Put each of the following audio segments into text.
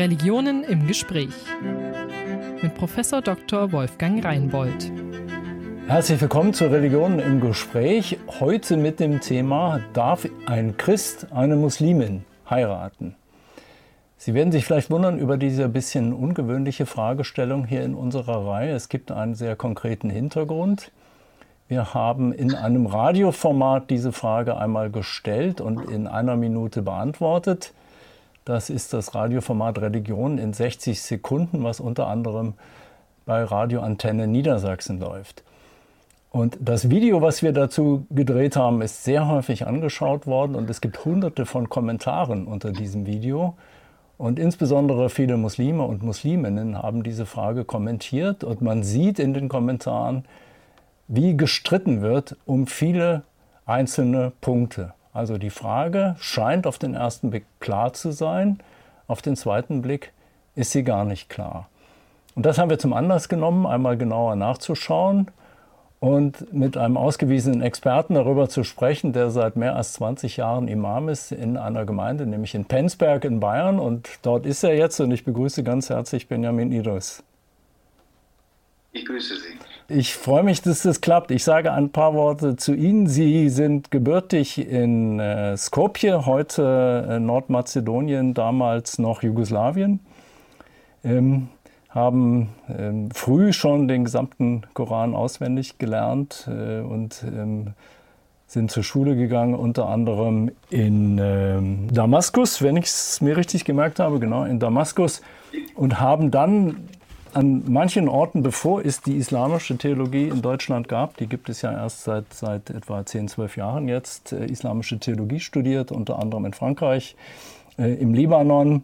Religionen im Gespräch mit Professor Dr. Wolfgang Reinbold. Herzlich willkommen zu Religionen im Gespräch. Heute mit dem Thema Darf ein Christ eine Muslimin heiraten? Sie werden sich vielleicht wundern über diese bisschen ungewöhnliche Fragestellung hier in unserer Reihe. Es gibt einen sehr konkreten Hintergrund. Wir haben in einem Radioformat diese Frage einmal gestellt und in einer Minute beantwortet. Das ist das Radioformat Religion in 60 Sekunden, was unter anderem bei Radioantenne Niedersachsen läuft. Und das Video, was wir dazu gedreht haben, ist sehr häufig angeschaut worden und es gibt hunderte von Kommentaren unter diesem Video. Und insbesondere viele Muslime und Musliminnen haben diese Frage kommentiert und man sieht in den Kommentaren, wie gestritten wird um viele einzelne Punkte. Also die Frage scheint auf den ersten Blick klar zu sein, auf den zweiten Blick ist sie gar nicht klar. Und das haben wir zum Anlass genommen, einmal genauer nachzuschauen und mit einem ausgewiesenen Experten darüber zu sprechen, der seit mehr als 20 Jahren Imam ist in einer Gemeinde, nämlich in Penzberg in Bayern. Und dort ist er jetzt und ich begrüße ganz herzlich Benjamin Idris. Ich grüße Sie. Ich freue mich, dass das klappt. Ich sage ein paar Worte zu Ihnen. Sie sind gebürtig in äh, Skopje, heute äh, Nordmazedonien, damals noch Jugoslawien. Ähm, haben ähm, früh schon den gesamten Koran auswendig gelernt äh, und ähm, sind zur Schule gegangen, unter anderem in ähm, Damaskus, wenn ich es mir richtig gemerkt habe, genau in Damaskus, und haben dann an manchen Orten, bevor es die islamische Theologie in Deutschland gab, die gibt es ja erst seit, seit etwa 10, 12 Jahren jetzt, äh, islamische Theologie studiert, unter anderem in Frankreich, äh, im Libanon,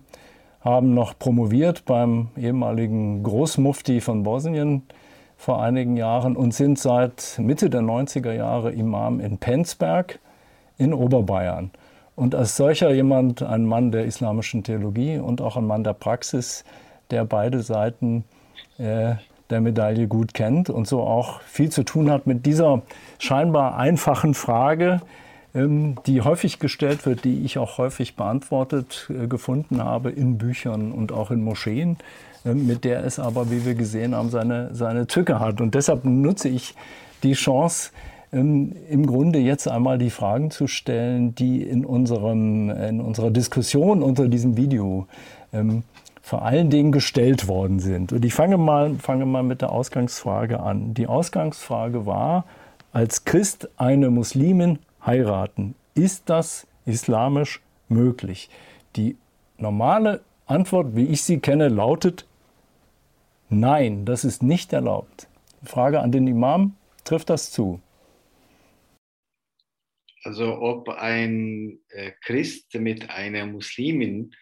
haben noch promoviert beim ehemaligen Großmufti von Bosnien vor einigen Jahren und sind seit Mitte der 90er Jahre Imam in Penzberg in Oberbayern. Und als solcher jemand, ein Mann der islamischen Theologie und auch ein Mann der Praxis, der beide Seiten der Medaille gut kennt und so auch viel zu tun hat mit dieser scheinbar einfachen Frage, ähm, die häufig gestellt wird, die ich auch häufig beantwortet äh, gefunden habe in Büchern und auch in Moscheen, äh, mit der es aber, wie wir gesehen haben, seine, seine Tücke hat. Und deshalb nutze ich die Chance, ähm, im Grunde jetzt einmal die Fragen zu stellen, die in, unserem, in unserer Diskussion unter diesem Video ähm, vor allen Dingen gestellt worden sind. Und ich fange mal, fange mal mit der Ausgangsfrage an. Die Ausgangsfrage war, als Christ eine Muslimin heiraten, ist das islamisch möglich? Die normale Antwort, wie ich sie kenne, lautet Nein, das ist nicht erlaubt. Frage an den Imam, trifft das zu? Also ob ein äh, Christ mit einer Muslimin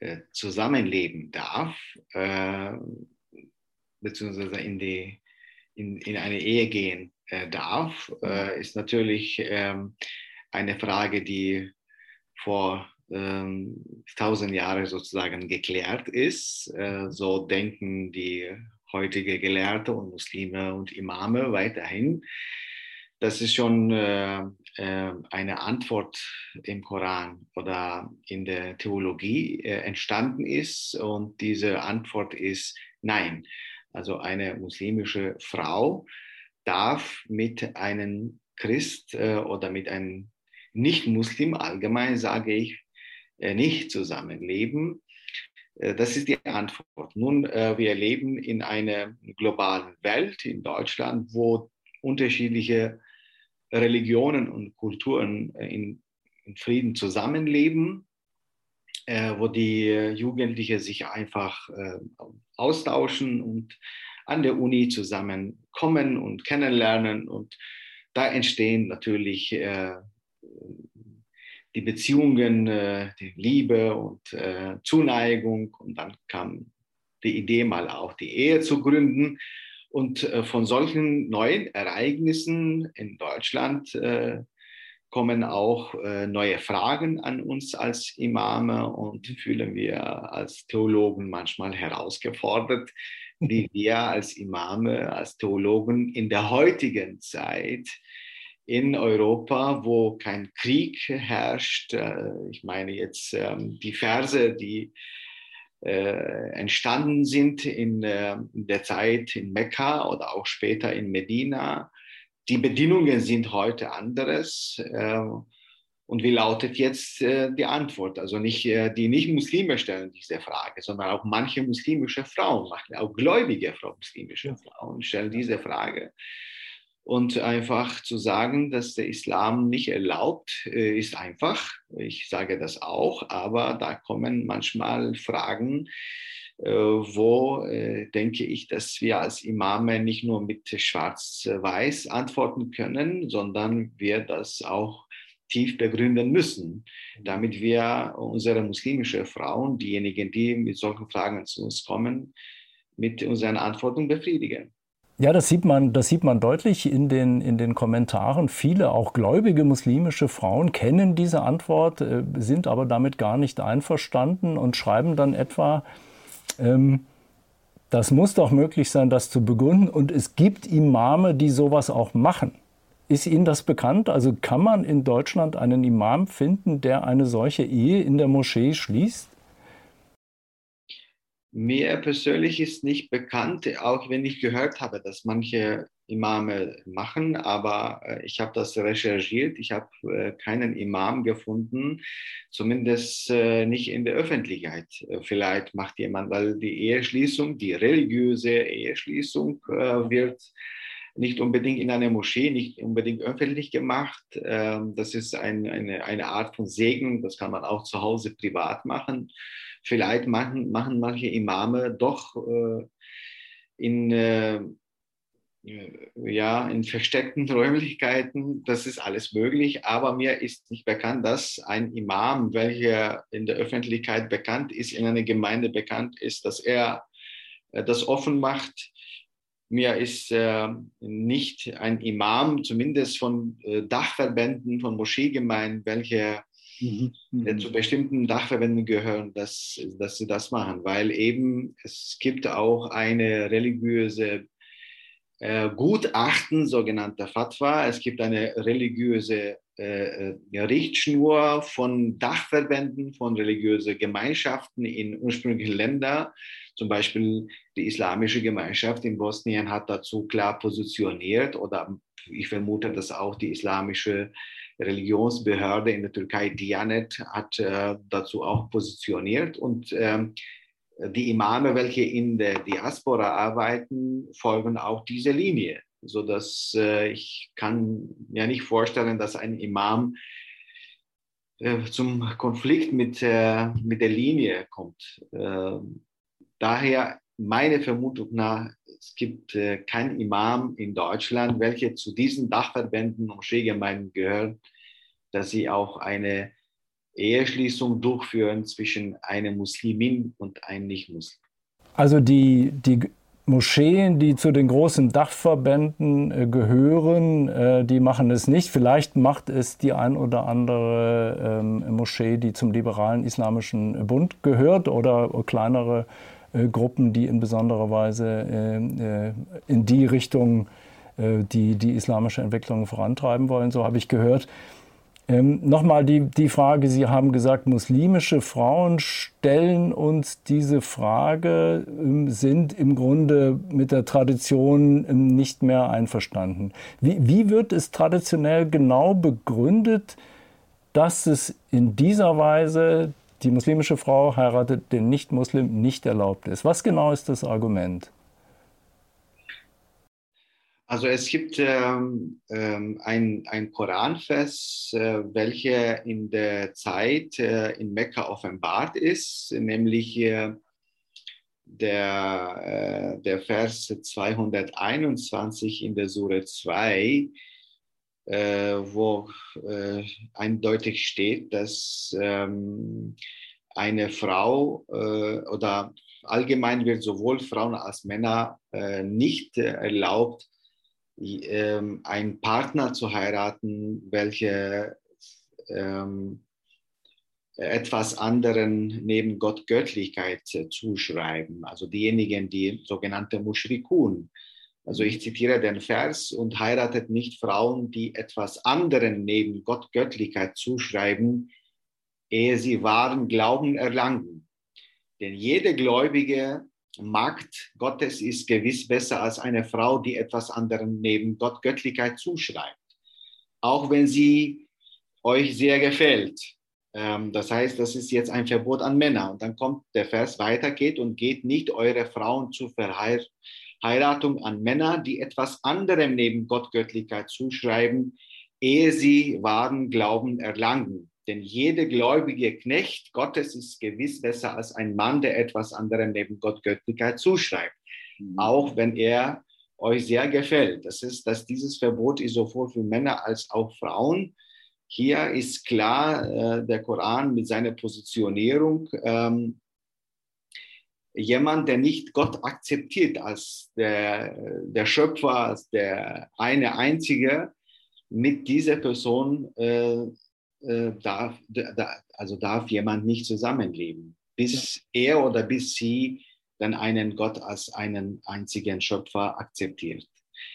äh, zusammenleben darf, äh, beziehungsweise in, die, in, in eine Ehe gehen äh, darf, äh, ist natürlich ähm, eine Frage, die vor ähm, tausend Jahren sozusagen geklärt ist. So denken die heutige Gelehrte und Muslime und Imame weiterhin. Das ist schon eine Antwort im Koran oder in der Theologie äh, entstanden ist. Und diese Antwort ist nein. Also eine muslimische Frau darf mit einem Christ äh, oder mit einem Nicht-Muslim, allgemein sage ich, äh, nicht zusammenleben. Das ist die Antwort. Nun, wir leben in einer globalen Welt, in Deutschland, wo unterschiedliche Religionen und Kulturen äh, in, in Frieden zusammenleben, äh, wo die Jugendlichen sich einfach äh, austauschen und an der Uni zusammenkommen und kennenlernen. Und da entstehen natürlich äh, die Beziehungen, äh, die Liebe und äh, Zuneigung. Und dann kam die Idee, mal auch die Ehe zu gründen. Und äh, von solchen neuen Ereignissen in Deutschland äh, kommen auch äh, neue Fragen an uns als Imame und fühlen wir als Theologen manchmal herausgefordert, wie wir als Imame, als Theologen in der heutigen Zeit in Europa, wo kein Krieg herrscht, ich meine jetzt ähm, die Verse, die entstanden sind in, äh, in, der Zeit in Mekka oder auch später in Medina. Die Bedingungen sind heute anderes. Äh, und wie lautet jetzt äh, die Antwort? Also nicht äh, die Nicht-Muslime stellen diese Frage, sondern auch manche muslimische Frauen, auch gläubige muslimische Frauen stellen diese Frage. Und einfach zu sagen, dass der Islam nicht erlaubt, äh, ist einfach. Ich sage das auch, aber da kommen manchmal Fragen, äh, wo äh, denke ich, dass wir als Imame nicht nur mit Schwarz-Weiß antworten können, sondern wir das auch tief begründen müssen, damit wir unsere muslimischen Frauen, diejenigen, die mit solchen Fragen zu uns kommen, mit unseren Antworten befriedigen. Ja, das sieht man, das sieht man deutlich in den, in den Kommentaren. Viele, auch gläubige muslimische Frauen, kennen diese Antwort, äh, sind aber damit gar nicht einverstanden und schreiben dann etwa, ähm, das muss doch möglich sein, das zu begründen. Und es gibt Imame, die sowas auch machen. Ist Ihnen das bekannt? Also kann man in Deutschland einen Imam finden, der eine solche Ehe in der Moschee schließt? Mir persönlich ist nicht bekannt, auch wenn ich gehört habe, dass manche Imame machen, aber äh, ich habe das recherchiert. Ich habe äh, keinen Imam gefunden, zumindest äh, nicht in der Öffentlichkeit. Vielleicht macht jemand, weil die Eheschließung, die religiöse Eheschließung wird nicht unbedingt in einer Moschee, nicht unbedingt öffentlich gemacht. Ähm, das ist ein, eine, eine Art von Segen, das kann man auch zu Hause privat machen. Vielleicht machen, machen manche Imame doch äh, in, äh, ja, in versteckten Räumlichkeiten. Das ist alles möglich, aber mir ist nicht bekannt, dass ein Imam, welcher in der Öffentlichkeit bekannt ist, in einer Gemeinde bekannt ist, dass er äh, das offen macht. Mir ist äh, nicht ein Imam, zumindest von äh, Dachverbänden, von Moscheegemeinden, welche mhm. mhm. zu bestimmten Dachverbänden gehören, dass, dass sie das machen, weil eben es gibt auch eine religiöse äh, Gutachten, sogenannte Fatwa. Es gibt eine religiöse äh, äh Richtschnur von Dachverbänden, von religiösen Gemeinschaften in ursprünglichen Ländern. Zum Beispiel die islamische Gemeinschaft in Bosnien hat dazu klar positioniert oder ich vermute, dass auch die islamische Religionsbehörde in der Türkei, Diyanet, hat äh, dazu auch positioniert. Und ähm, die Imame, welche in der Diaspora arbeiten, folgen auch dieser Linie, sodass äh, ich kann mir nicht vorstellen, dass ein Imam äh, zum Konflikt mit, äh, mit der Linie kommt. Ähm, daher meine Vermutung nach, es gibt äh, keinen Imam in Deutschland, welcher zu diesen Dachverbänden und Moscheegemeinden gehört, dass sie auch eine Eheschließung durchführen zwischen einem Muslimin und einem Nicht-Muslim. Also die, die Moscheen, die zu den großen Dachverbänden äh, gehören, äh, die machen es nicht. Vielleicht macht es die ein oder andere ähm, Moschee, die zum liberalen Islamischen Bund gehört oder kleinere äh, Gruppen, die in besonderer Weise in die Richtung die, die islamische Entwicklung vorantreiben wollen. So habe ich gehört. Ähm, Nochmal die, die Frage, Sie haben gesagt, muslimische Frauen stellen uns diese Frage, ähm, sind im Grunde mit der Tradition ähm, nicht mehr einverstanden. Wie, wie wird es traditionell genau begründet, dass es in dieser Weise die muslimische Frau heiratet den Nicht-Muslim nicht erlaubt ist. Was genau ist das Argument? Also es gibt ähm, ähm, ein, ein Koranvers, äh, welcher in der Zeit äh, in Mekka offenbart ist, nämlich äh, der, der Vers 221 in der Sure 2, äh, wo äh, eindeutig steht, dass ähm, eine Frau äh, oder allgemein wird sowohl Frauen als Männer äh, nicht erlaubt, ähm, einen Partner zu heiraten, welcher ähm, etwas anderen neben Gott Göttlichkeit äh, zuschreiben. Also diejenigen, die sogenannte Mushrikun, also ich zitiere den Vers und heiratet nicht Frauen, die etwas anderen neben Gott Göttlichkeit zuschreiben, ehe sie wahren Glauben erlangen. Denn jede gläubige Magd Gottes ist gewiss besser als eine Frau, die etwas anderem neben Gott Göttlichkeit zuschreibt. Auch wenn sie euch sehr gefällt. Ähm, das heißt, das ist jetzt ein Verbot an Männer. Und dann kommt der Vers weiter, geht und geht nicht eure Frauen zur Verheiratung an Männer, die etwas anderem neben Gott Göttlichkeit zuschreiben, ehe sie wahren Glauben erlangen. Denn jeder gläubige Knecht Gottes ist gewiss besser als ein Mann, der etwas anderem neben Gott Göttlichkeit zuschreibt. Mhm. Auch wenn er euch sehr gefällt. Das ist, dass dieses Verbot ist sowohl für Männer als auch Frauen. Hier ist klar äh, der Koran mit seiner Positionierung. Ähm, jemand, der nicht Gott akzeptiert als der, der Schöpfer, als der eine einzige, mit dieser Person äh, äh, darf, da, also darf jemand nicht zusammenleben, bis ja. er oder bis sie dann einen Gott als einen einzigen Schöpfer akzeptiert.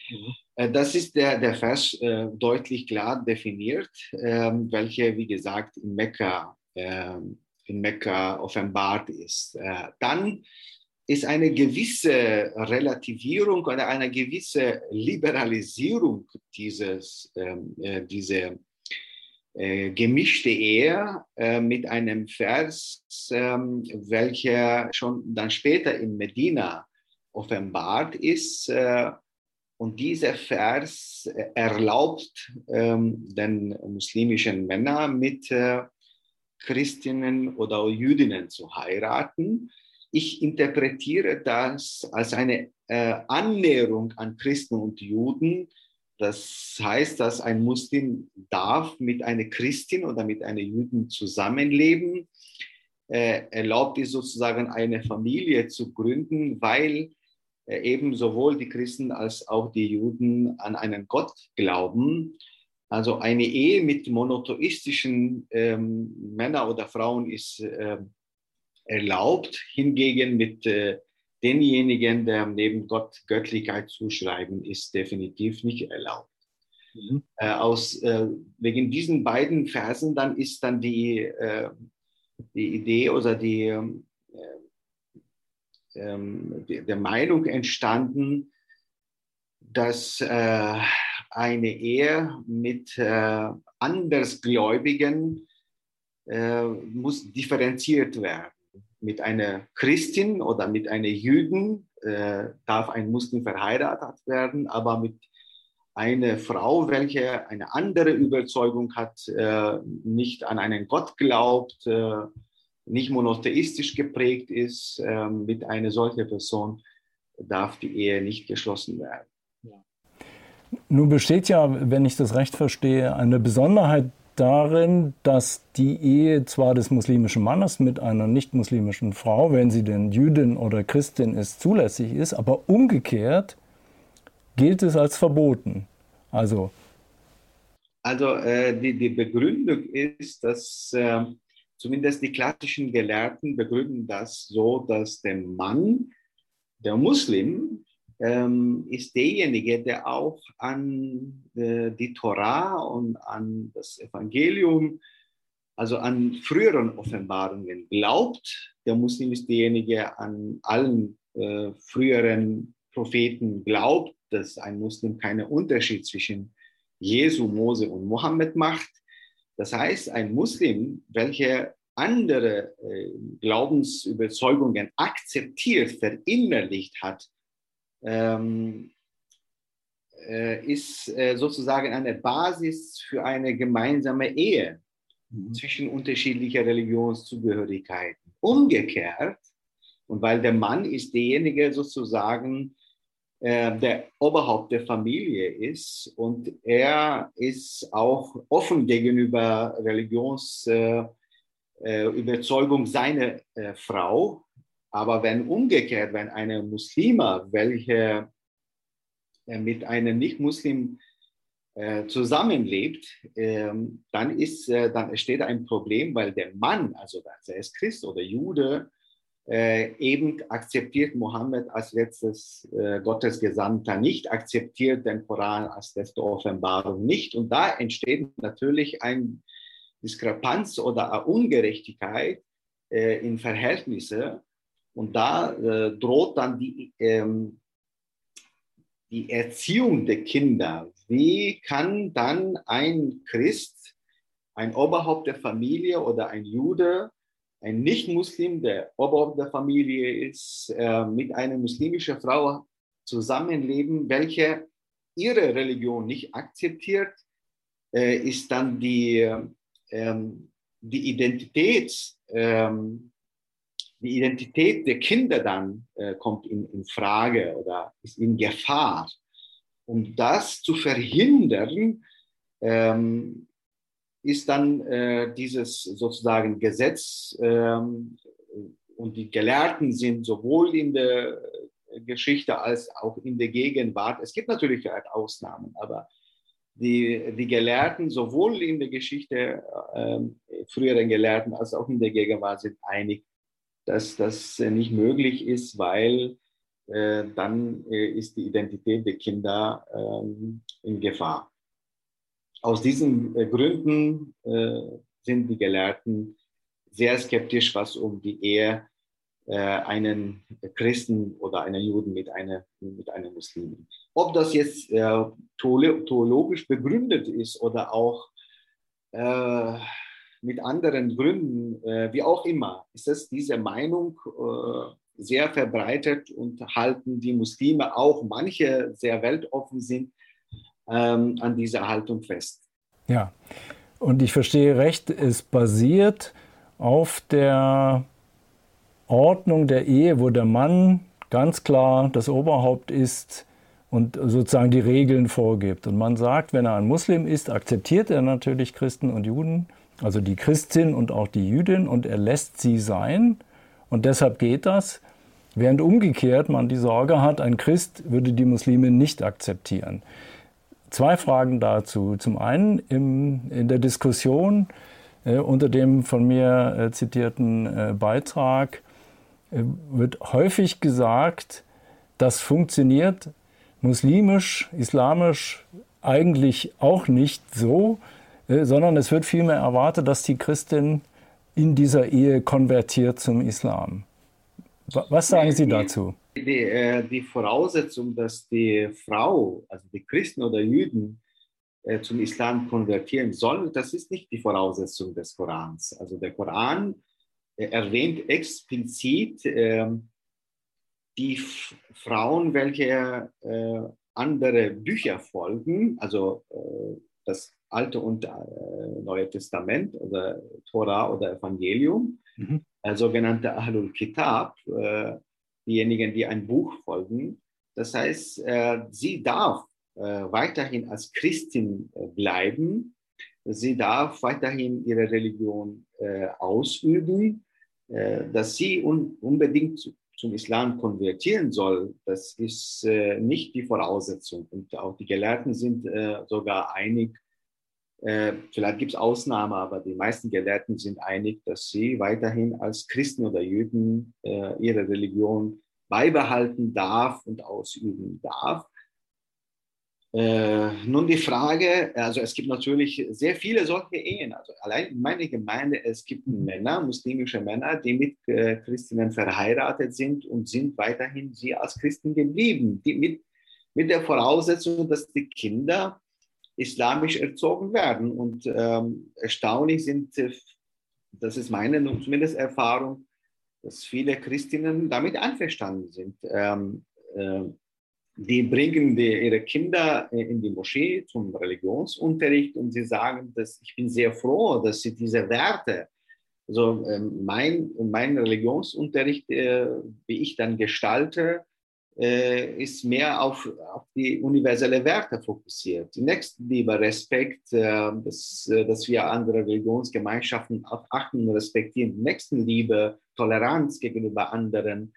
Mhm. Äh, das ist der, der Vers äh, deutlich klar definiert, äh, welche, wie gesagt, in Mekka, äh, in Mekka offenbart ist. Äh, dann ist eine gewisse Relativierung oder eine gewisse Liberalisierung dieses, ähm, äh, diese äh, gemischte Ehe äh, mit einem Vers, ähm, welcher schon dann später in Medina offenbart ist. Äh, und dieser Vers erlaubt ähm, den muslimischen Männern mit äh, Christinnen oder Jüdinnen zu heiraten. Ich interpretiere das als eine äh, Annäherung an Christen und Juden, das heißt, dass ein Muslim darf mit einer Christin oder mit einer Juden zusammenleben. Äh, erlaubt ist sozusagen eine Familie zu gründen, weil äh, eben sowohl die Christen als auch die Juden an einen Gott glauben. Also eine Ehe mit monotheistischen ähm, Männern oder Frauen ist äh, erlaubt, hingegen mit äh, denjenigen, der neben Gott Göttlichkeit zuschreiben, ist definitiv nicht erlaubt. Mhm. Äh, aus, äh, wegen diesen beiden Versen dann ist dann die, äh, die Idee oder die, ähm, ähm, die, der Meinung entstanden, dass äh, eine Ehe mit äh, Andersgläubigen äh, muss differenziert werden mit einer Christin oder mit einer Jüden äh, darf ein Muslim verheiratet werden, aber mit einer Frau, welche eine andere Überzeugung hat, äh, nicht an einen Gott glaubt, äh, nicht monotheistisch geprägt ist, äh, mit einer solchen Person darf die Ehe nicht geschlossen werden. Nun besteht ja, wenn ich das recht verstehe, eine Besonderheit darin, dass die Ehe zwar des muslimischen Mannes mit einer nicht-muslimischen Frau, wenn sie denn Jüdin oder Christin ist, zulässig ist, aber umgekehrt gilt es als verboten. Also, also äh, die, die Begründung ist, dass äh, zumindest die klassischen Gelehrten begründen das so, dass der Mann, der Muslim, ähm, ist derjenige, der auch an äh, die Torah und an das Evangelium, also an früheren Offenbarungen glaubt. Der Muslim ist derjenige, an allen äh, früheren Propheten glaubt, dass ein Muslim keinen Unterschied zwischen Jesu, Mose und Mohammed macht. Das heißt, ein Muslim, welcher andere äh, Glaubensüberzeugungen akzeptiert, verinnerlicht hat, ähm, äh, ist äh, sozusagen eine Basis für eine gemeinsame Ehe mhm. zwischen unterschiedlicher Religionszugehörigkeiten. Umgekehrt, und weil der Mann ist derjenige sozusagen, äh, der Oberhaupt der Familie ist und er ist auch offen gegenüber Religionsüberzeugung äh, äh seiner äh, Frau aber wenn umgekehrt, wenn eine Muslima, welche äh, mit einem Nicht-Muslim äh, zusammenlebt, ähm, dann, ist, äh, dann entsteht ein Problem, weil der Mann, also er ist Christ oder Jude, eben akzeptiert Mohammed als letztes Gottesgesandter nicht, akzeptiert den Koran als letzte Offenbarung nicht. Und da entsteht natürlich eine Diskrepanz oder eine Ungerechtigkeit in Verhältnisse, Und da äh, droht dann die, ähm, die Erziehung der Kinder. Wie kann dann ein Christ, ein Oberhaupt der Familie oder ein Jude, ein Nicht-Muslim, der Oberhaupt der Familie ist, äh, mit einer muslimischen Frau zusammenleben, welche ihre Religion nicht akzeptiert, äh, ist dann die, ähm, die Identität, ähm, die Identität der Kinder dann äh, kommt in, in Frage oder ist in Gefahr. Um das zu verhindern, ähm, ist dann äh, dieses sozusagen Gesetz ähm, und die Gelehrten sind sowohl in der Geschichte als auch in der Gegenwart. Es gibt natürlich halt Ausnahmen, aber die, die Gelehrten sowohl in der Geschichte, äh, früheren Gelehrten als auch in der Gegenwart sind einig, dass das nicht möglich ist, weil äh, dann äh, ist die Identität der Kinder ähm, in Gefahr. Aus diesen äh, Gründen äh, sind die Gelehrten sehr skeptisch, was um die Ehe äh, einen Christen oder einen Juden mit einer, mit einer Muslimin. Ob das jetzt äh, theologisch begründet ist oder auch äh, mit anderen Gründen, äh, wie auch immer, ist es diese Meinung äh, sehr verbreitet und halten die Muslime, auch manche sehr weltoffen sind, ähm, an dieser Haltung fest. Ja, und ich verstehe recht, es basiert auf der Ordnung der Ehe, wo der Mann ganz klar das Oberhaupt ist und sozusagen die Regeln vorgibt. Und man sagt, wenn er ein Muslim ist, akzeptiert er natürlich Christen und Juden, also die Christin und auch die Jüdin, und er lässt sie sein. Und deshalb geht das. Während umgekehrt man die Sorge hat, ein Christ würde die Muslime nicht akzeptieren. Zwei Fragen dazu. Zum einen im, in der Diskussion äh, unter dem von mir äh, zitierten äh, Beitrag äh, wird häufig gesagt, das funktioniert muslimisch, islamisch eigentlich auch nicht so, sondern es wird vielmehr erwartet, dass die Christin in dieser Ehe konvertiert zum Islam. Was sagen Sie dazu? Die, äh, die Voraussetzung, dass die Frau, also die Christen oder Jüden, zum Islam konvertieren sollen, das ist nicht die Voraussetzung des Korans. Also der Koran erwähnt explizit äh, die Frauen, welche äh, andere Bücher folgen, also äh, das Alte und äh, Neue Testament oder Tora oder Evangelium, mhm. Äh, sogenannte Ahlul Kitab, äh, diejenigen, die ein Buch folgen. Das heißt, sie darf weiterhin als Christin bleiben, sie darf weiterhin ihre Religion ausüben äh, dass sie un unbedingt zu, zum Islam konvertieren soll, das ist äh, nicht die Voraussetzung. Und auch die Gelehrten sind äh, sogar einig, äh, vielleicht gibt es Ausnahmen, aber die meisten Gelehrten sind einig, dass sie weiterhin als Christen oder Juden äh, ihre Religion beibehalten darf und ausüben darf. Äh, nun die Frage, also es gibt natürlich sehr viele solche Ehen. Also allein in meiner Gemeinde, es gibt Männer, muslimische Männer, die mit äh, Christinnen verheiratet sind und sind weiterhin sie als Christen geblieben, die mit, mit der Voraussetzung, dass die Kinder islamisch erzogen werden. Und ähm, erstaunlich sind, äh, das ist meine zumindest Erfahrung, dass viele Christinnen damit einverstanden sind. Ähm, äh, die bringen die, ihre Kinder äh, in die Moschee zum Religionsunterricht und sie sagen, dass ich bin sehr froh, dass sie diese Werte, also ähm, mein, mein Religionsunterricht, äh, wie ich dann gestalte, ist mehr auf, auf die universelle Werte fokussiert. Nächstenliebe, Respekt, dass, dass wir andere Religionsgemeinschaften achten und respektieren. Nächstenliebe, Toleranz gegenüber anderen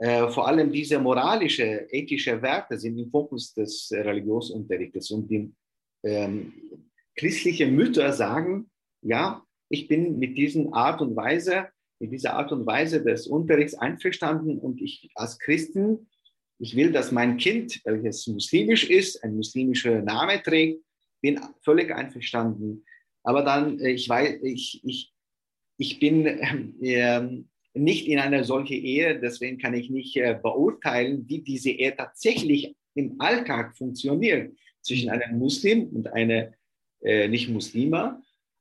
äh, vor allem diese moralische, ethische Werte sind im Fokus des Religionsunterrichtes. Und die ähm, christlichen Mütter sagen, ja, ich bin mit dieser Art und Weise, mit dieser Art und Weise des Unterrichts einverstanden und ich als Christen, ich will, dass mein Kind, welches muslimisch ist, ein muslimischer Name trägt, bin völlig einverstanden. Aber dann, äh, ich weiß, ich, ich, ich bin äh, nicht in einer solchen Ehe, deswegen kann ich nicht äh, beurteilen, wie diese Ehe tatsächlich im Alltag funktioniert zwischen einem Muslim und einer äh, Nicht-Muslima.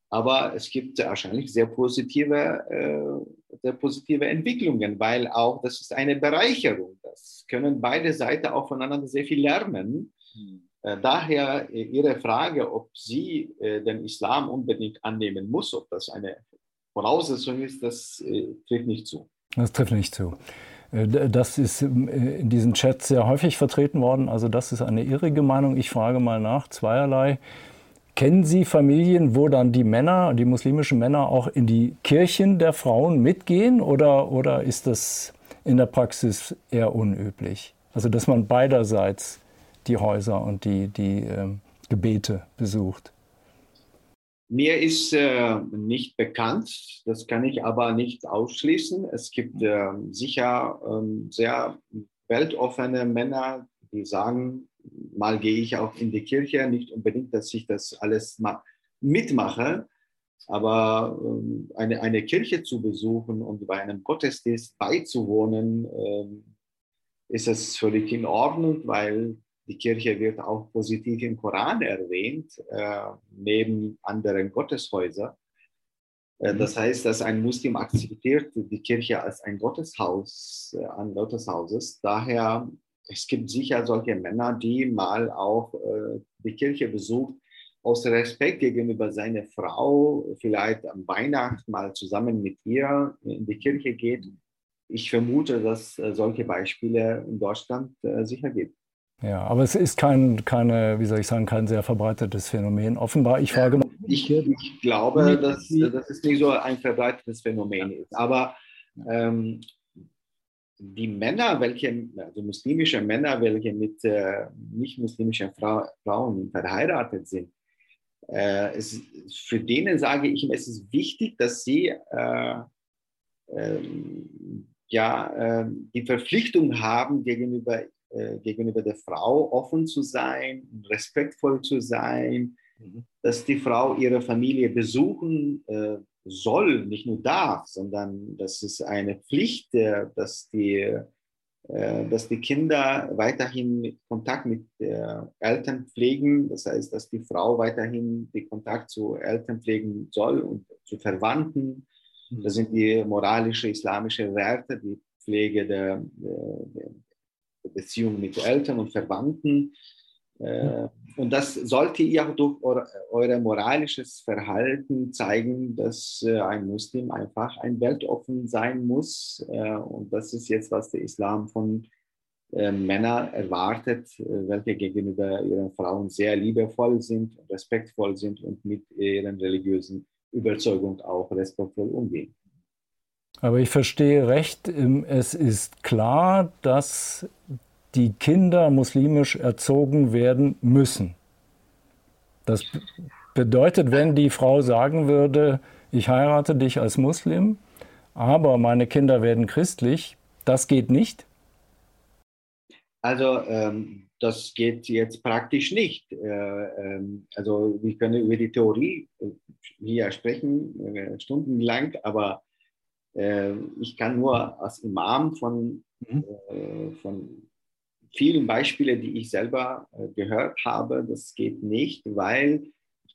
Aber es gibt wahrscheinlich sehr positive, äh, sehr positive Entwicklungen, weil auch das ist eine Bereicherung. Das können beide Seiten auch voneinander sehr viel lernen. Mhm. Daher äh, Ihre Frage, ob sie äh, den Islam unbedingt annehmen muss, ob das eine Voraussetzung ist, das trifft nicht zu. Das trifft nicht zu. Das ist in diesen Chats sehr häufig vertreten worden. Also das ist eine irrige Meinung. Ich frage mal nach, zweierlei. Kennen Sie Familien, wo dann die Männer, die muslimischen Männer auch in die Kirchen der Frauen mitgehen oder, oder ist das in der Praxis eher unüblich? Also dass man beiderseits die Häuser und die, die äh, Gebete besucht? Mir ist äh, nicht bekannt, das kann ich aber nicht ausschließen. Es gibt äh, sicher äh, sehr weltoffene Männer, die sagen, mal gehe ich auch in die Kirche, nicht unbedingt, dass ich das alles mitmache, aber ähm, eine, eine Kirche zu besuchen und bei einem Gottesdienst beizuwohnen, ähm, ist es völlig in Ordnung, weil die Kirche wird auch positiv im Koran erwähnt, äh, neben anderen Gotteshäusern. Äh, mhm. das heißt, dass ein Muslim akzeptiert die Kirche als ein Gotteshaus, äh, ein Gotteshauses. Daher, es gibt sicher solche Männer, die mal auch äh, die Kirche besucht, aus Respekt gegenüber seiner Frau, vielleicht am Weihnachten mal zusammen mit ihr in die Kirche geht. Ich vermute, dass äh, solche Beispiele in Deutschland äh, sicher gibt. Ja, aber es ist kein, keine, wie soll ich sagen, kein sehr verbreitetes Phänomen. Offenbar, ich frage mal. Ich, ich glaube, dass, es nicht so ein verbreitetes Phänomen ist. Aber ähm, die Männer, welche, also muslimische Männer, welche mit äh, nicht-muslimischen Frau, Frauen verheiratet sind, äh, es, für denen sage ich, es ist wichtig, dass sie äh, ähm, ja, ähm, die Verpflichtung haben gegenüber äh, gegenüber der Frau offen zu sein, respektvoll zu sein, mhm. dass die Frau ihre Familie besuchen äh, soll, nicht nur darf, sondern das ist eine Pflicht, äh, dass die äh, dass die Kinder weiterhin Kontakt mit Eltern pflegen. Das heißt, dass die Frau weiterhin den Kontakt zu Eltern pflegen soll und zu Verwandten. Mhm. Das sind die moralische islamische Werte, die Pflege der, der, Beziehung mit Eltern und Verwandten. Äh, und das sollte ihr durch euer moralisches Verhalten zeigen, dass äh, ein Muslim einfach ein weltoffen sein muss. Äh, und das ist jetzt, was der Islam von Männern erwartet, welche gegenüber ihren Frauen sehr liebevoll sind, respektvoll sind und mit ihren religiösen Überzeugungen auch respektvoll umgehen. Aber ich verstehe recht, ähm, es ist klar, dass die Kinder muslimisch erzogen werden müssen. Das bedeutet, wenn die Frau sagen würde, ich heirate dich als Muslim, aber meine Kinder werden christlich, das geht nicht? Also ähm, das geht jetzt praktisch nicht. Äh, ähm, also wir können über die Theorie äh, hier sprechen, äh, stundenlang, aber äh, ich kann nur als Imam von, mhm. Äh, von vielen Beispielen, die ich selber äh, gehört habe, das geht nicht, weil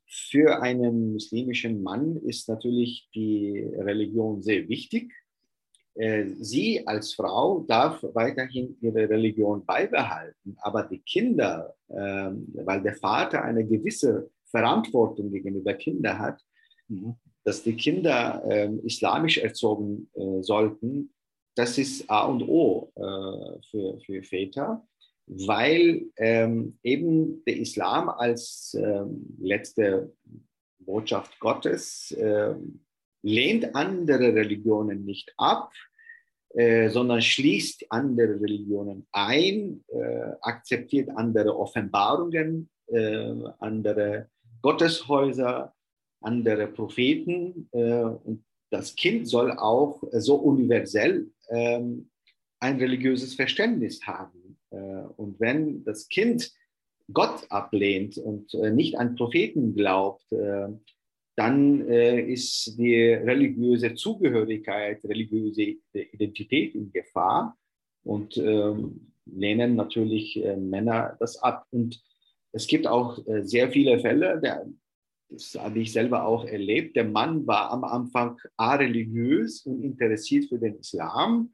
für einen muslimischen Mann ist natürlich die Religion sehr wichtig. Sie als Frau darf weiterhin ihre Religion beibehalten, aber die Kinder, ähm, weil der Vater eine gewisse Verantwortung gegenüber Kindern hat, mhm dass die Kinder äh, islamisch erzogen äh, sollten, das ist A und O äh, für, für Väter, weil ähm, eben der Islam als ähm, letzte Botschaft Gottes ähm, lehnt andere Religionen nicht ab, äh, sondern schließt andere Religionen ein, äh, akzeptiert andere Offenbarungen, äh, andere Gotteshäuser, andere Propheten. Äh, und das Kind soll auch so universell ähm, ein religiöses Verständnis haben. Äh, und wenn das Kind Gott ablehnt und äh, nicht an Propheten glaubt, dann äh, ist die religiöse Zugehörigkeit, religiöse Identität in Gefahr und ähm, lehnen natürlich äh, Männer das ab. Und es gibt auch äh, sehr viele Fälle, der, das habe ich selber auch erlebt. Der Mann war am Anfang religiös und interessiert für den Islam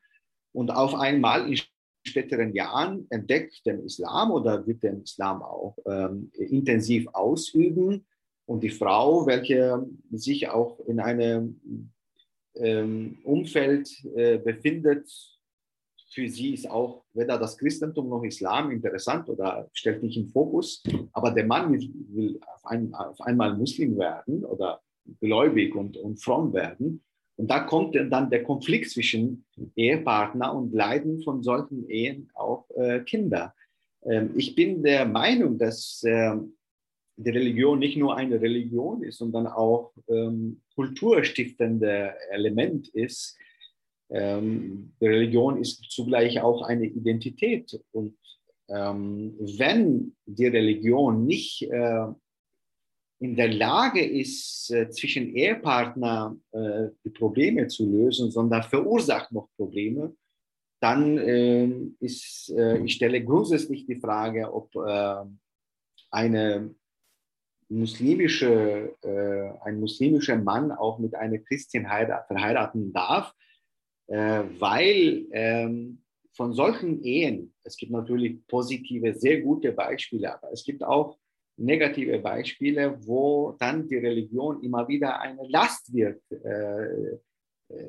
und auf einmal in späteren Jahren entdeckt den Islam oder wird den Islam auch ähm, intensiv ausüben. Und die Frau, welche sich auch in einem ähm, Umfeld äh, befindet, für sie ist auch weder das Christentum noch Islam interessant oder stellt nicht im Fokus. Aber der Mann will auf, ein, auf einmal Muslim werden oder gläubig und, und fromm werden. Und da kommt dann der Konflikt zwischen Ehepartner und leiden von solchen Ehen auch äh, Kinder. Ähm, ich bin der Meinung, dass äh, die Religion nicht nur eine Religion ist, sondern auch ähm, kulturstiftende Element ist. Ähm, Religion ist zugleich auch eine Identität. Und ähm, wenn die Religion nicht äh, in der Lage ist, äh, zwischen Ehepartnern äh, die Probleme zu lösen, sondern verursacht noch Probleme, dann äh, ist, äh, ich stelle grundsätzlich die Frage, ob äh, eine muslimische, ein muslimischer Mann auch mit einer Christin verheiraten darf, weil ähm, von solchen Ehen, es gibt natürlich positive, sehr gute Beispiele, aber es gibt auch negative Beispiele, wo dann die Religion immer wieder eine Last wird. Äh,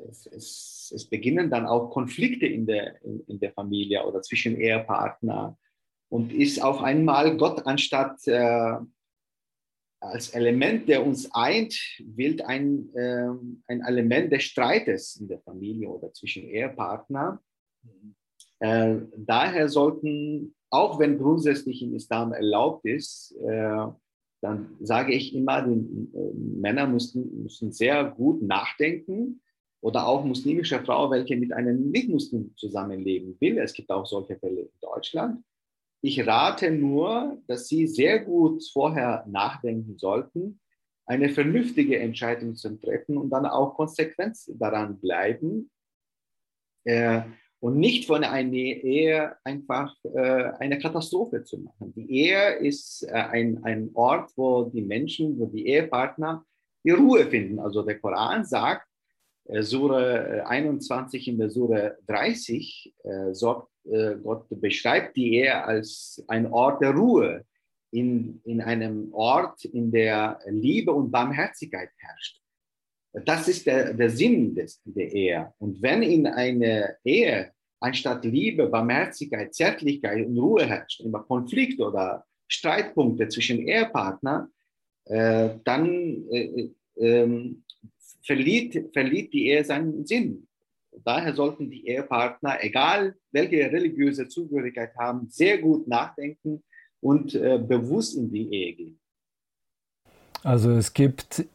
es, es, es beginnen dann auch Konflikte in der, in, in, der Familie oder zwischen Ehepartner und ist auf einmal Gott anstatt äh, als Element, der uns eint, wird ein, äh, ein Element des Streites in der Familie oder zwischen Ehepartner. Äh, daher sollten auch wenn grundsätzlich im Islam erlaubt ist, äh, dann sage ich immer, die äh, Männer müssen, müssen sehr gut nachdenken oder auch muslimische Frau, welche mit einem Nicht-Muslim zusammenleben will. Es gibt auch solche Fälle in Deutschland. Ich rate nur, dass sie sehr gut vorher nachdenken sollten, eine vernünftige Entscheidung zu treffen und dann auch konsequent daran bleiben. Äh, und nicht von einer Ehe einfach äh, eine Katastrophe zu machen. Die Ehe ist äh, ein, ein Ort, wo die Menschen, wo die Ehepartner die Ruhe finden. Also der Koran sagt, äh, Sure 21 in der Sure 30, äh, sorgt, äh, Gott beschreibt die Ehe als ein Ort der Ruhe, in, in einem Ort, in der Liebe und Barmherzigkeit herrscht. Das ist der, der Sinn des, der Ehe. Und wenn in einer Ehe anstatt Liebe, Barmherzigkeit, Zärtlichkeit und Ruhe herrscht, immer Konflikt oder Streitpunkte zwischen Ehepartnern, äh, dann äh, äh, verliert, verliert die Ehe seinen Sinn. Daher sollten die Ehepartner, egal welche religiöse Zugehörigkeit haben, sehr gut nachdenken und äh, bewusst in die Ehe gehen. Also es gibt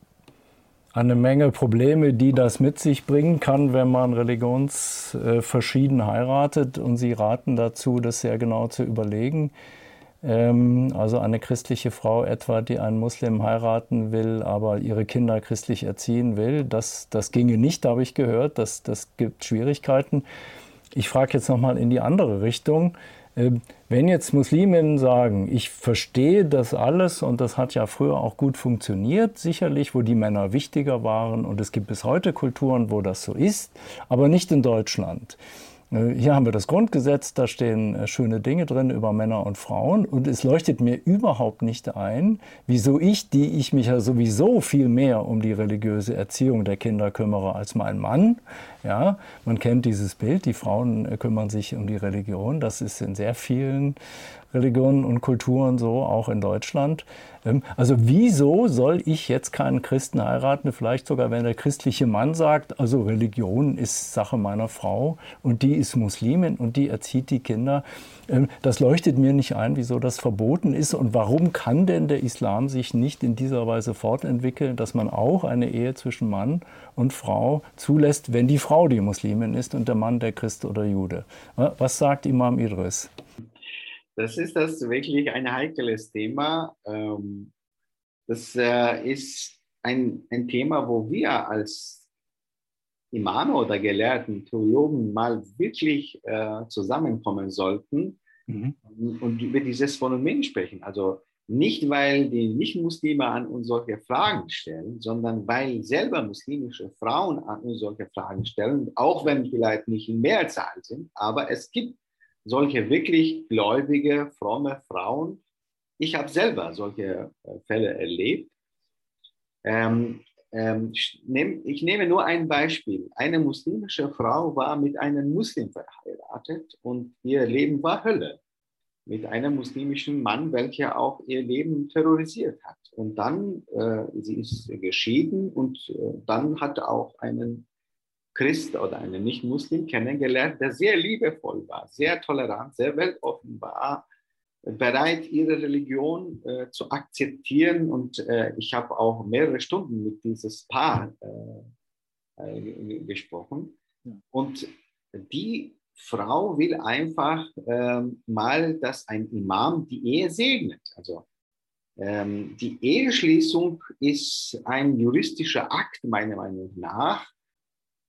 eine Menge Probleme, die das mit sich bringen kann, wenn man religionsverschieden heiratet. Und Sie raten dazu, das sehr genau zu überlegen. Ähm, also eine christliche Frau etwa, die einen Muslim heiraten will, aber ihre Kinder christlich erziehen will, das, das ginge nicht, habe ich gehört. Das, das gibt Schwierigkeiten. Ich frage jetzt nochmal in die andere Richtung. Ähm, wenn jetzt Musliminnen sagen, ich verstehe das alles und das hat ja früher auch gut funktioniert, sicherlich, wo die Männer wichtiger waren und es gibt bis heute Kulturen, wo das so ist, aber nicht in Deutschland. Äh, hier haben wir das Grundgesetz, da stehen äh, schöne Dinge drin über Männer und Frauen. Und es leuchtet mir überhaupt nicht ein, wieso ich, die ich mich ja sowieso viel mehr um die religiöse Erziehung der Kinder kümmere als mein Mann, ja, man kennt dieses Bild, die Frauen äh, kümmern sich um die Religion, das ist in sehr vielen Religionen und Kulturen so, auch in Deutschland. Ähm, also wieso soll ich jetzt keinen Christen heiraten? Vielleicht sogar, wenn der christliche Mann sagt, also Religion ist Sache meiner Frau und die ist Muslimin und die erzieht die Kinder. Ähm, das leuchtet mir nicht ein, wieso das verboten ist und warum kann denn der Islam sich nicht in dieser Weise fortentwickeln, dass man auch eine Ehe zwischen Mann und Frau zulässt, wenn die Frau die Muslimin ist und der Mann der Christ oder Jude. Was sagt Imam Idris? Das ist das wirklich ein heikles Thema. Ähm, das äh, ist ein, ein Thema, wo wir als Imame oder Gelehrten, Theologen mal wirklich äh, zusammenkommen sollten mhm. und über dieses Phänomen sprechen. Also nicht, weil die Nicht-Muslime an uns solche Fragen stellen, sondern weil selber muslimische Frauen an uns solche Fragen stellen, auch wenn vielleicht nicht in Mehrzahl sind, aber es gibt solche wirklich gläubige, fromme Frauen. Ich habe selber solche äh, Fälle erlebt. Ähm, ähm, ich, nehm, ich nehme nur ein Beispiel. Eine muslimische Frau war mit einem Muslim verheiratet und ihr Leben war Hölle mit einem muslimischen Mann, welcher auch ihr Leben terrorisiert hat. Und dann, äh, sie ist geschieden und äh, dann hat auch einen Christ oder einen Nicht-Muslim kennengelernt, der sehr liebevoll war, sehr tolerant, sehr weltoffen war, bereit, ihre Religion äh, zu akzeptieren. Und äh, ich habe auch mehrere Stunden mit dieses Paar äh, äh, gesprochen. Und die Frau will einfach ähm, mal, dass ein Imam die Ehe segnet. Also ähm, die Eheschließung ist ein juristischer Akt meiner Meinung nach.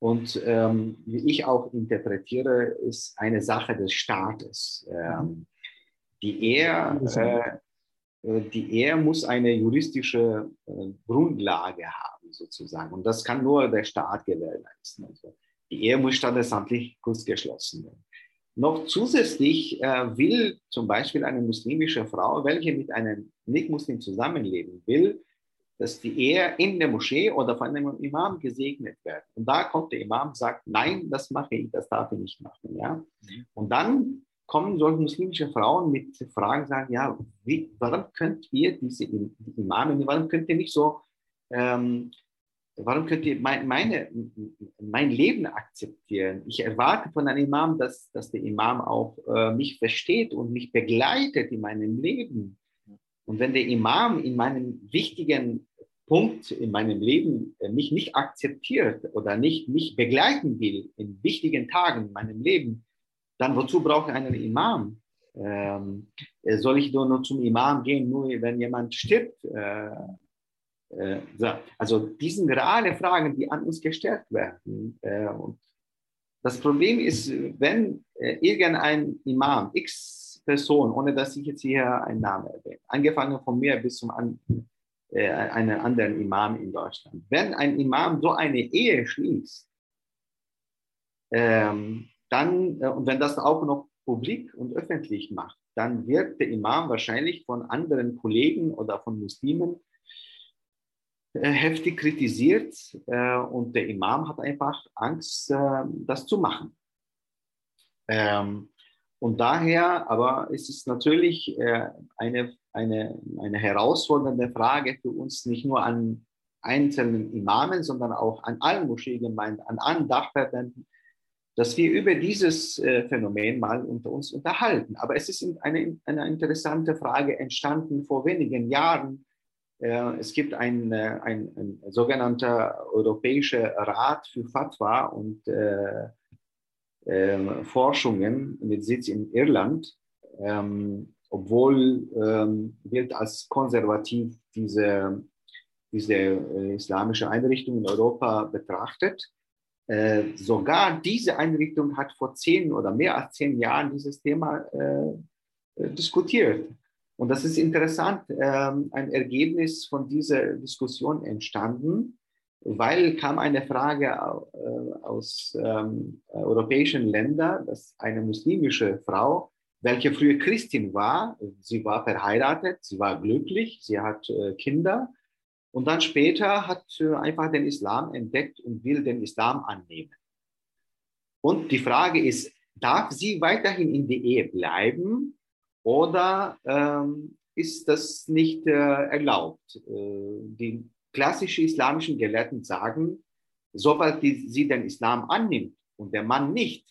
Und ähm, wie ich auch interpretiere, ist eine Sache des Staates. Ähm, die, Ehe, äh, die Ehe muss eine juristische äh, Grundlage haben, sozusagen. Und das kann nur der Staat gewährleisten. Also, die Ehe muss standesamtlich kurz geschlossen werden. Noch zusätzlich äh, will zum Beispiel eine muslimische Frau, welche mit einem Nicht-Muslim zusammenleben will, dass die Ehe in der Moschee oder von einem Imam gesegnet wird. Und da kommt der Imam und sagt, nein, das mache ich, das darf ich nicht machen. Ja? Mhm. Und dann kommen solche muslimische Frauen mit Fragen, sagen, ja, wie, warum könnt ihr diese Imame, warum könnt ihr nicht so ähm, Warum könnt ihr mein, meine, mein Leben akzeptieren? Ich erwarte von einem Imam, dass, dass der Imam auch äh, mich versteht und mich begleitet in meinem Leben. Und wenn der Imam in meinem wichtigen Punkt in meinem Leben äh, mich nicht akzeptiert oder nicht mich begleiten will in wichtigen Tagen in meinem Leben, dann wozu brauche ich einen Imam? Ähm, äh, soll ich nur, zum Imam gehen, nur wenn jemand stirbt? Äh, äh, also dies sind gerade Fragen, die an uns gestellt werden. Äh, und das Problem ist, wenn äh, irgendein Imam, x Person, ohne dass ich jetzt hier einen Namen erwähne, angefangen von mir bis zum an, einen anderen Imam in Deutschland, wenn ein Imam so eine Ehe schließt, ähm, dann, und wenn das auch noch publik und öffentlich macht, dann wird der Imam wahrscheinlich von anderen Kollegen oder von Muslimen äh, heftig kritisiert äh, und der Imam hat einfach Angst, äh, das zu machen. Ähm, und daher aber ist es natürlich äh, eine, eine, eine herausfordernde Frage für uns, nicht nur an einzelnen Imamen, sondern auch an allen Moscheegemeinden, an allen Dachverbänden, dass wir über dieses äh, Phänomen mal unter uns unterhalten. Aber es ist eine, eine interessante Frage entstanden vor wenigen Jahren, es gibt ein, äh, ein, ein, sogenannter Europäischer Rat für Fatwa und äh, äh, Forschungen mit Sitz in Irland, ähm, obwohl ähm, wird als konservativ diese, diese äh, islamische Einrichtung in Europa betrachtet. Äh, sogar diese Einrichtung hat vor zehn oder mehr als zehn Jahren dieses Thema äh, diskutiert und das ist interessant, ähm, ein Ergebnis von dieser Diskussion entstanden, weil kam eine Frage äh, aus ähm, europäischen Ländern, dass eine muslimische Frau, welche früher Christin war, sie war verheiratet, sie war glücklich, sie hat äh, Kinder und dann später hat sie einfach den Islam entdeckt und will den Islam annehmen. Und die Frage ist, darf sie weiterhin in der Ehe bleiben oder ähm, ist das nicht äh, erlaubt? Äh, die klassischen islamischen Gelehrten sagen, sobald die, sie den Islam annimmt und der Mann nicht,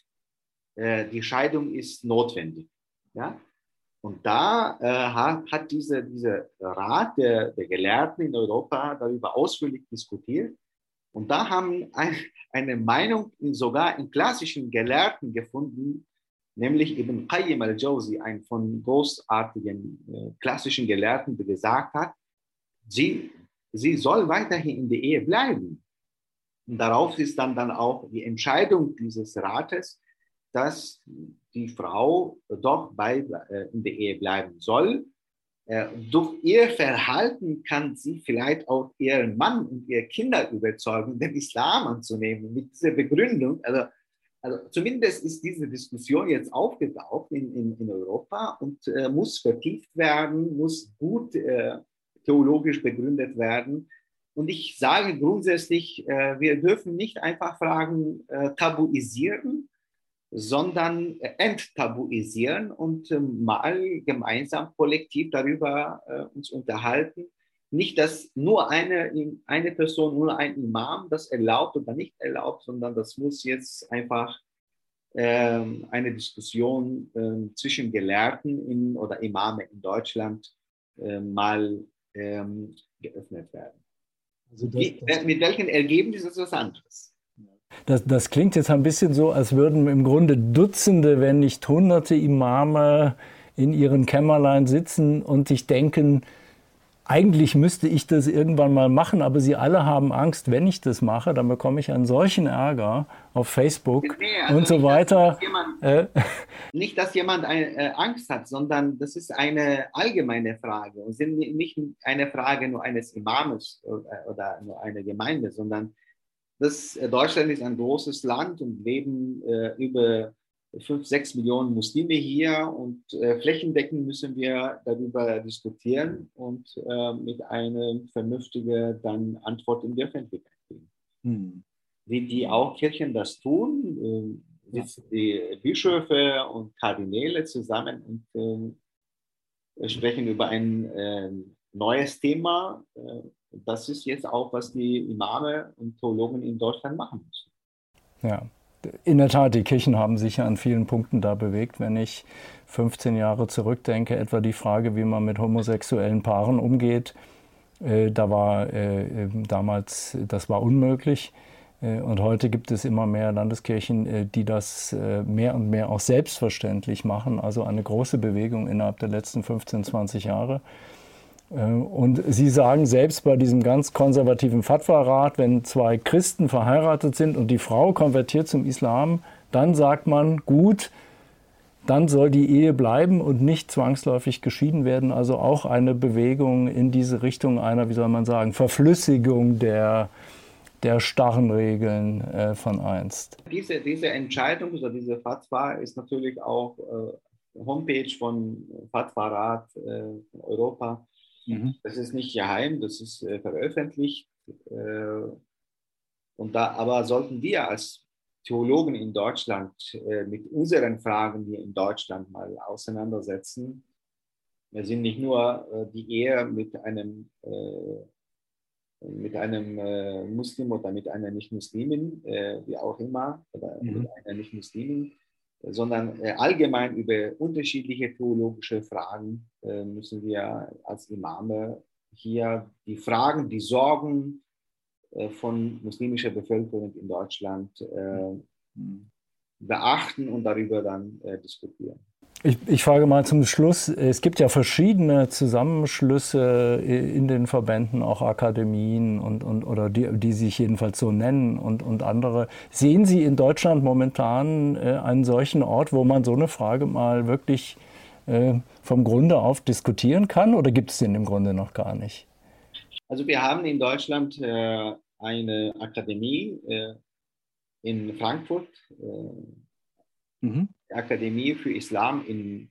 äh, die Scheidung ist notwendig. Ja? Und da äh, hat dieser diese Rat der, der, Gelehrten in Europa darüber ausführlich diskutiert. Und da haben ein, eine Meinung in, sogar in klassischen Gelehrten gefunden, nämlich Ibn Qayyim al-Jawzi, ein von großartigen äh, klassischen Gelehrten, der gesagt hat, sie, sie soll weiterhin in der Ehe bleiben. Und darauf ist dann, dann auch die Entscheidung dieses Rates, dass die Frau doch bei, äh, in der Ehe bleiben soll. Äh, durch ihr Verhalten kann sie vielleicht auch ihren Mann und ihre Kinder überzeugen, den Islam anzunehmen. Mit dieser Begründung, also, also zumindest ist diese Diskussion jetzt aufgetaucht in, in, in Europa und äh, muss vertieft werden, muss gut äh, theologisch begründet werden. Und ich sage grundsätzlich, äh, wir dürfen nicht einfach Fragen äh, tabuisieren, sondern äh, enttabuisieren und mal gemeinsam kollektiv darüber uns unterhalten. Nicht, dass nur eine, eine Person, nur ein Imam das erlaubt oder nicht erlaubt, sondern das muss jetzt einfach ähm, eine Diskussion ähm, zwischen Gelehrten in, oder Imame in Deutschland mal ähm, geöffnet werden. Also das, das mit welchen Ergebnissen ist das anderes? Das, das, klingt jetzt ein bisschen so, als würden im Grunde Dutzende, wenn nicht Hunderte Imame in ihren Kämmerlein sitzen und sich denken, eigentlich müsste ich das irgendwann mal machen, aber sie alle haben Angst, wenn ich das mache, dann bekomme ich einen solchen Ärger auf Facebook nee, also und so weiter. Dass jemand, äh, nicht, dass jemand äh, Angst hat, sondern das ist eine allgemeine Frage und sind nicht eine Frage nur eines Imames oder, oder nur einer Gemeinde, sondern das, äh, Deutschland ist ein großes Land und leben äh, über fünf, sechs Millionen Muslime hier und äh, flächendeckend müssen wir darüber diskutieren und äh, mit einer vernünftigen dann Antwort in die Öffentlichkeit bringen. Hm. Wie die auch Kirchen das tun, äh, sitzen die Bischöfe und Kardinäle zusammen und äh, sprechen über ein ähm, neues Thema. Äh, das ist jetzt auch, was die Imame und Theologen in Deutschland machen müssen. Ja, in der Tat, die Kirchen haben sich ja an vielen Punkten da bewegt. Wenn ich 15 Jahre zurückdenke, etwa die Frage, wie man mit homosexuellen Paaren umgeht, äh, da war äh, damals, das war unmöglich. Äh, und heute gibt es immer mehr Landeskirchen, äh, die das äh, mehr und mehr auch selbstverständlich machen. Also eine große Bewegung innerhalb der letzten 15, 20 Jahre. Äh, und Sie sagen selbst bei diesem ganz konservativen Fatwa-Rat, wenn zwei Christen verheiratet sind und die Frau konvertiert zum Islam, dann sagt man, gut, dann soll die Ehe bleiben und nicht zwangsläufig geschieden werden. Also auch eine Bewegung in diese Richtung einer, wie soll man sagen, Verflüssigung der, der starren Regeln äh, von einst. Diese, diese Entscheidung oder diese Fatwa ist natürlich auch äh, Homepage von Fatwa-Rat äh, Europa Mhm. Das ist nicht geheim, das ist äh, veröffentlicht. Äh, und da, aber sollten wir als Theologen in Deutschland äh, mit unseren Fragen hier in Deutschland mal auseinandersetzen, wir sind nicht nur äh, die Ehe mit einem, äh, mit einem äh, Muslim oder mit einer Nicht-Muslimin, wie auch immer, oder mhm. mit einer Nicht-Muslimin, sondern äh, allgemein über unterschiedliche theologische Fragen äh, müssen wir als Imame hier die Fragen, die Sorgen äh, von muslimischer Bevölkerung in Deutschland mhm. Beachten und darüber dann diskutieren. Ich, ich, frage mal zum Schluss, es gibt ja verschiedene Zusammenschlüsse in den Verbänden, auch Akademien und, und oder die, die sich jedenfalls so nennen und, und andere. Sehen Sie in Deutschland momentan äh, einen solchen Ort, wo man so eine Frage mal wirklich äh, vom Grunde auf diskutieren kann oder gibt es den im Grunde noch gar nicht? Also wir haben in Deutschland äh, eine Akademie äh, in Frankfurt. Äh, mhm Akademie für Islam in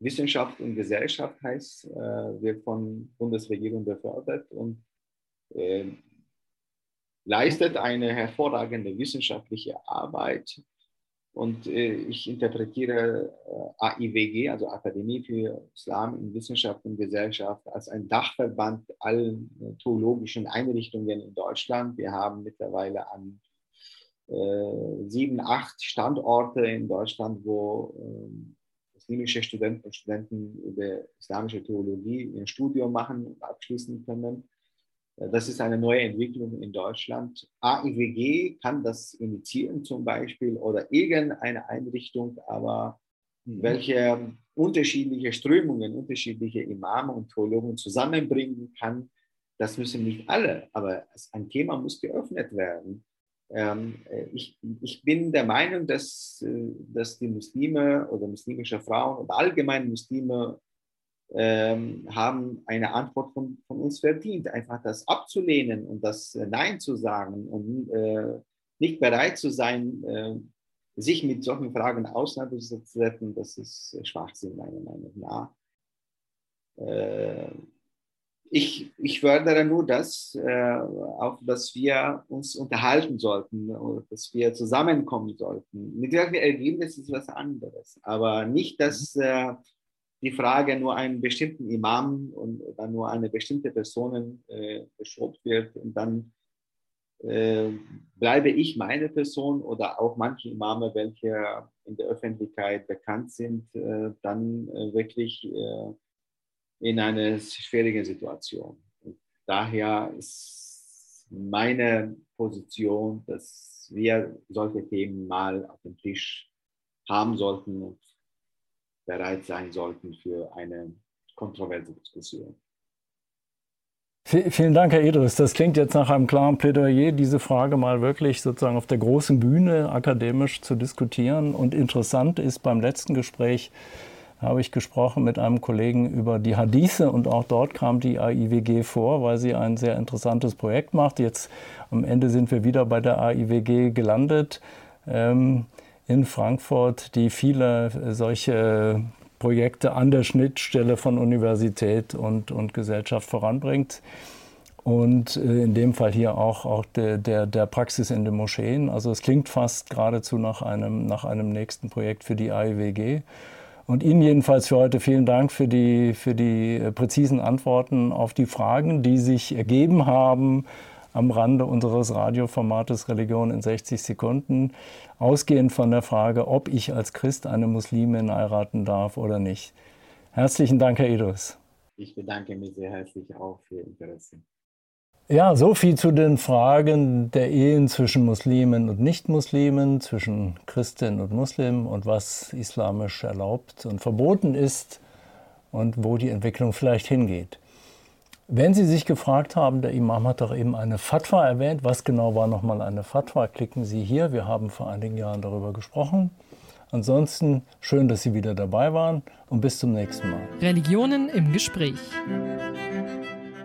Wissenschaft und Gesellschaft heißt, äh, wird von Bundesregierung befördert und äh, leistet eine hervorragende wissenschaftliche Arbeit. Und äh, ich interpretiere äh, AIWG, also Akademie für Islam in Wissenschaft und Gesellschaft, als ein Dachverband allen theologischen Einrichtungen in Deutschland. Wir haben mittlerweile an äh, sieben, acht Standorte in Deutschland, wo ähm, muslimische Studenten und Studenten über islamische Theologie ihr Studium machen und abschließen können. Äh, das ist eine neue Entwicklung in Deutschland. AIWG kann das initiieren zum Beispiel oder irgendeine Einrichtung, aber mhm. welche unterschiedliche Strömungen, unterschiedliche Imame und Theologen zusammenbringen kann, das müssen nicht alle, aber ein Thema muss geöffnet werden. Ähm, ich, ich bin der Meinung, dass, äh, dass die Muslime oder muslimische Frauen oder allgemein Muslime ähm, haben eine Antwort von, von uns verdient. Einfach das abzulehnen und das äh, Nein zu sagen und äh, nicht bereit zu sein, äh, sich mit solchen Fragen auseinanderzusetzen, das ist Schwachsinn meiner Meinung nach. Äh, ich, ich fördere nur das, äh, auch dass wir uns unterhalten sollten oder dass wir zusammenkommen sollten. Mit welchem Ergebnis ist was anderes. Aber nicht, dass äh, die Frage nur einen bestimmten Imam und dann nur eine bestimmte Person äh, geschoben wird und dann äh, bleibe ich meine Person oder auch manche Imame, welche in der Öffentlichkeit bekannt sind, äh, dann äh, wirklich in einer schwierigen Situation. Und daher ist meine Position, dass wir solche Themen mal auf dem Tisch haben sollten und bereit sein sollten für eine kontroverse Diskussion. Vielen Dank, Herr Edris. Das klingt jetzt nach einem klaren Plädoyer, diese Frage mal wirklich sozusagen auf der großen Bühne akademisch zu diskutieren. Und interessant ist beim letzten Gespräch, habe ich gesprochen mit einem Kollegen über die Hadithe und auch dort kam die AIWG vor, weil sie ein sehr interessantes Projekt macht. Jetzt am Ende sind wir wieder bei der AIWG gelandet ähm, in Frankfurt, die viele solche Projekte an der Schnittstelle von Universität und, und Gesellschaft voranbringt. Und äh, in dem Fall hier auch, auch der, der, der Praxis in den Moscheen. Also es klingt fast geradezu nach einem, nach einem nächsten Projekt für die AIWG. Und Ihnen jedenfalls für heute vielen Dank für die, für die äh, präzisen Antworten auf die Fragen, die sich ergeben haben am Rande unseres Radioformates Religion in 60 Sekunden, ausgehend von der Frage, ob ich als Christ eine Muslimin heiraten darf oder nicht. Herzlichen Dank, Herr Idris. Ich bedanke mich sehr herzlich auch für Ihr Interesse. Ja, so viel zu den Fragen der Ehen zwischen Muslimen und Nichtmuslimen, zwischen Christen und Muslim und was islamisch erlaubt und verboten ist und wo die Entwicklung vielleicht hingeht. Wenn Sie sich gefragt haben, der Imam hat doch eben eine Fatwa erwähnt, was genau war nochmal eine Fatwa, klicken Sie hier. Wir haben vor einigen Jahren darüber gesprochen. Ansonsten schön, dass Sie wieder dabei waren und bis zum nächsten Mal. Religionen im Gespräch.